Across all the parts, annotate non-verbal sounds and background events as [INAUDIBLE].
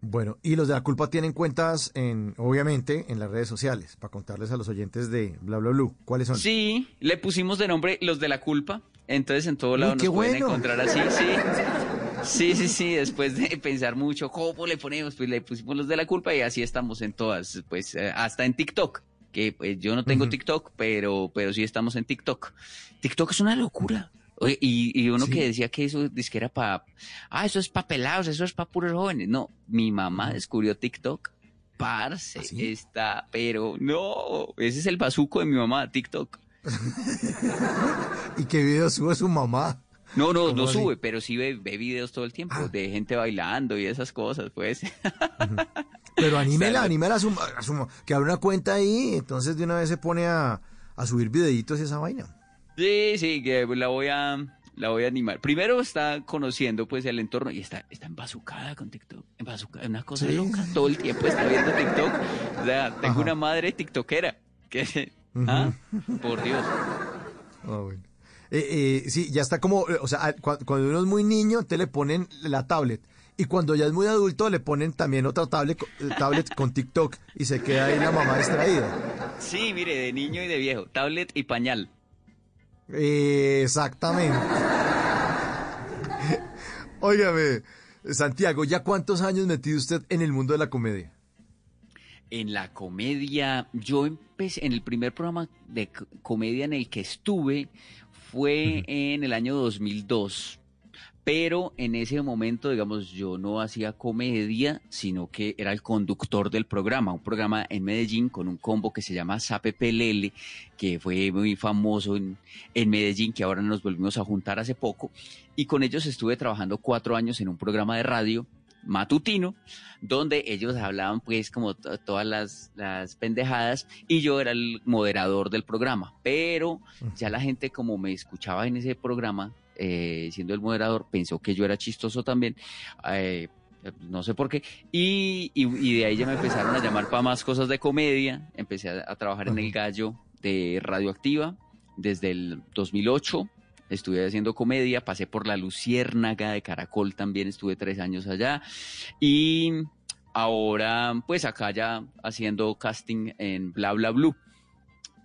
Bueno, y los de la culpa tienen cuentas en, obviamente, en las redes sociales, para contarles a los oyentes de Bla Bla Blue. ¿Cuáles son? Sí, le pusimos de nombre los de la culpa. Entonces en todo lado Uy, nos pueden encontrar así, sí. [LAUGHS] Sí, sí, sí, después de pensar mucho, ¿cómo le ponemos? Pues le pusimos los de la culpa y así estamos en todas, pues eh, hasta en TikTok, que pues yo no tengo. TikTok, pero, pero sí estamos en TikTok. TikTok es una locura. Y, y uno Sí. que decía que eso es que era para, ah, eso es para pelados, eso es para puros jóvenes. No, mi mamá descubrió TikTok. Parce, ¿Ah, sí? está, pero no, ese es el bazuco de mi mamá, TikTok. [LAUGHS] ¿Y qué video sube su mamá? No, no, ¿Cómo no así? sube, pero sí ve, ve videos todo el tiempo Ah. de gente bailando y esas cosas, pues. Pero [LAUGHS] anímela, anímela a su, a su- que abre una cuenta ahí, entonces de una vez se pone a, a subir videitos y esa vaina. Sí, sí, que la voy a, la voy a animar. Primero está conociendo pues el entorno y está, está embazucada con TikTok. Embazucada, una cosa Sí. loca. Todo el tiempo está viendo TikTok. O sea, tengo Ajá. una madre tiktokera. Que, ¿ah? Por Dios. Ah, bueno. Eh, eh, sí, ya está como, eh, o sea, cuando uno es muy niño, te le ponen la tablet. Y cuando ya es muy adulto, le ponen también otra tablet, tablet con TikTok y se queda ahí la mamá distraída. Sí, mire, de niño y de viejo. Tablet y pañal. Eh, exactamente. Óigame, Santiago, ¿ya cuántos años metido usted en el mundo de la comedia? En la comedia, yo empecé, en el primer programa de comedia en el que estuve fue en el año 2002. Pero en ese momento, digamos, yo no hacía comedia, sino que era el conductor del programa, un programa en Medellín con un combo que se llama Sape Pelele, que fue muy famoso en, en Medellín, que ahora nos volvimos a juntar hace poco. Y con ellos estuve trabajando cuatro años en un programa de radio matutino, donde ellos hablaban pues como to- todas las, las pendejadas y yo era el moderador del programa, pero ya la gente como me escuchaba en ese programa, eh, siendo el moderador, pensó que yo era chistoso también, eh, no sé por qué, y, y- y de ahí ya me empezaron a llamar para más cosas de comedia, empecé a, a trabajar en El Gallo de Radioactiva desde el 2008, estuve haciendo comedia, pasé por La Luciérnaga de Caracol también, estuve tres años allá, y ahora pues acá ya haciendo casting en Bla Bla Blue.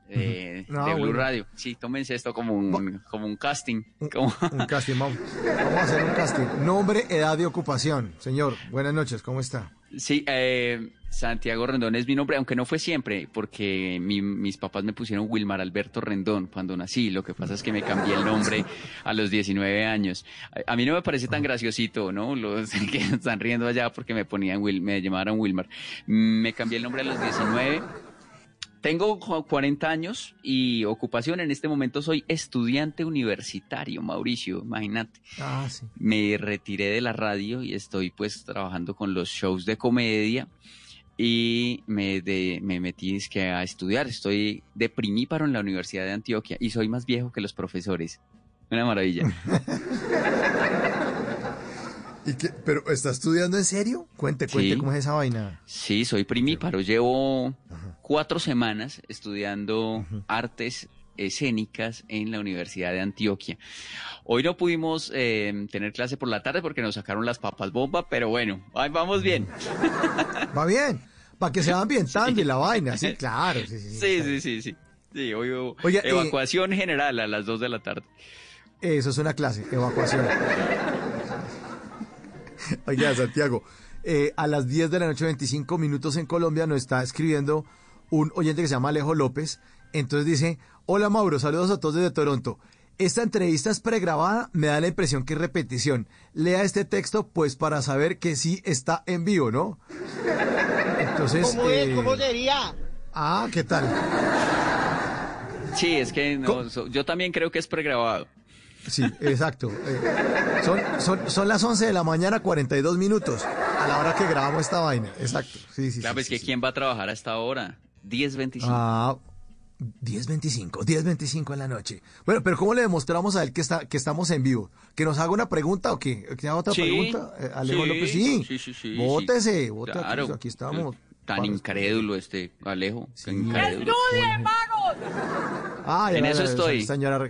Eh, de Blue bueno. Radio. Sí, tómense esto como un, como un casting. Como- Un casting, vamos, [LAUGHS] vamos a hacer un casting. Nombre, edad y ocupación. Señor, buenas noches, ¿cómo está? Sí, eh, Santiago Rendón es mi nombre, aunque no fue siempre, porque mi- mis papás me pusieron Wilmar Alberto Rendón cuando nací. Lo que pasa es que me cambié el nombre a los 19 años. A, a mí no me parece tan graciosito, ¿no? Los [LAUGHS] que están riendo allá porque me ponían Wil, me llamaron Wilmar. Me cambié el nombre a los 19. Tengo cu- 40 años y ocupación en este momento soy estudiante universitario, Mauricio, imagínate Ah, sí. me retiré de la radio y estoy pues trabajando con los shows de comedia y me, de- me metí es que a estudiar. Estoy de primíparo en la Universidad de Antioquia y soy más viejo que los profesores. Una maravilla. [LAUGHS] ¿Y qué? ¿Pero está estudiando en serio? Cuente, cuente Sí. cómo es esa vaina. Sí, soy primíparo. Llevo cuatro semanas estudiando artes escénicas en la Universidad de Antioquia. Hoy no pudimos eh, tener clase por la tarde porque nos sacaron las papas bomba, pero bueno, ahí vamos bien. [LAUGHS] Va bien, para que se va ambientando y la vaina, [LAUGHS] sí, claro. Sí, sí, sí. Sí, sí, sí, sí. Sí, hoy hubo eh, evacuación general a las 2 de la tarde. Eso es una clase, evacuación. [LAUGHS] [LAUGHS] Oiga, Santiago, eh, a las 10 de la noche, 25 minutos en Colombia, nos está escribiendo un oyente que se llama Alejo López. Entonces dice, hola Mauro, saludos a todos desde Toronto. Esta entrevista es pregrabada, me da la impresión que es repetición. Lea este texto, pues para saber que sí está en vivo, ¿no? Entonces... ¿Cómo es? eh, ¿Cómo sería? Ah, ¿qué tal? Sí, es que no, yo también creo que es pregrabado. Sí, exacto. Eh, son, son, son las 11 de la mañana, 42 minutos. a la hora que grabamos esta vaina. Exacto. Sí, sí, Claro, sí, es sí, que sí. ¿quién va a trabajar a esta hora? 10.25. Ah, 10.25, 10.25 en la noche. Bueno, pero ¿cómo le demostramos a él que está que estamos en vivo? ¿Que nos haga una pregunta o qué? ¿Que haga otra Sí, pregunta? Eh, Alejo sí, López, sí. sí, sí, sí, Bótese, sí. bótese, Claro. aquí estamos. Tan para- incrédulo este Alejo. Sí. incrédulo. Ah, En eso estoy. Señora,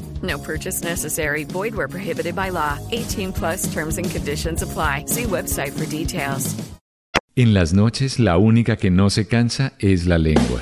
No purchase necessary. Void where prohibited by law. 18 plus terms and conditions apply. See website for details. En las noches la única que no se cansa es la lengua.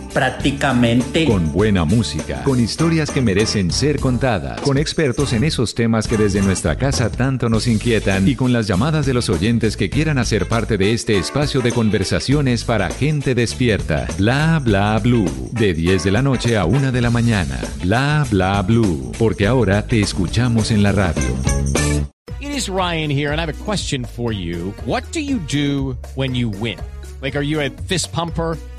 Prácticamente. Con buena música, con historias que merecen ser contadas, con expertos en esos temas que desde nuestra casa tanto nos inquietan y con las llamadas de los oyentes que quieran hacer parte de este espacio de conversaciones para gente despierta. Bla bla blue. De 10 de la noche a 1 de la mañana. Bla bla blue. Porque ahora te escuchamos en la radio. It is Ryan here, and I have a question for you. What do you do when you win? Like, are you a fist pumper?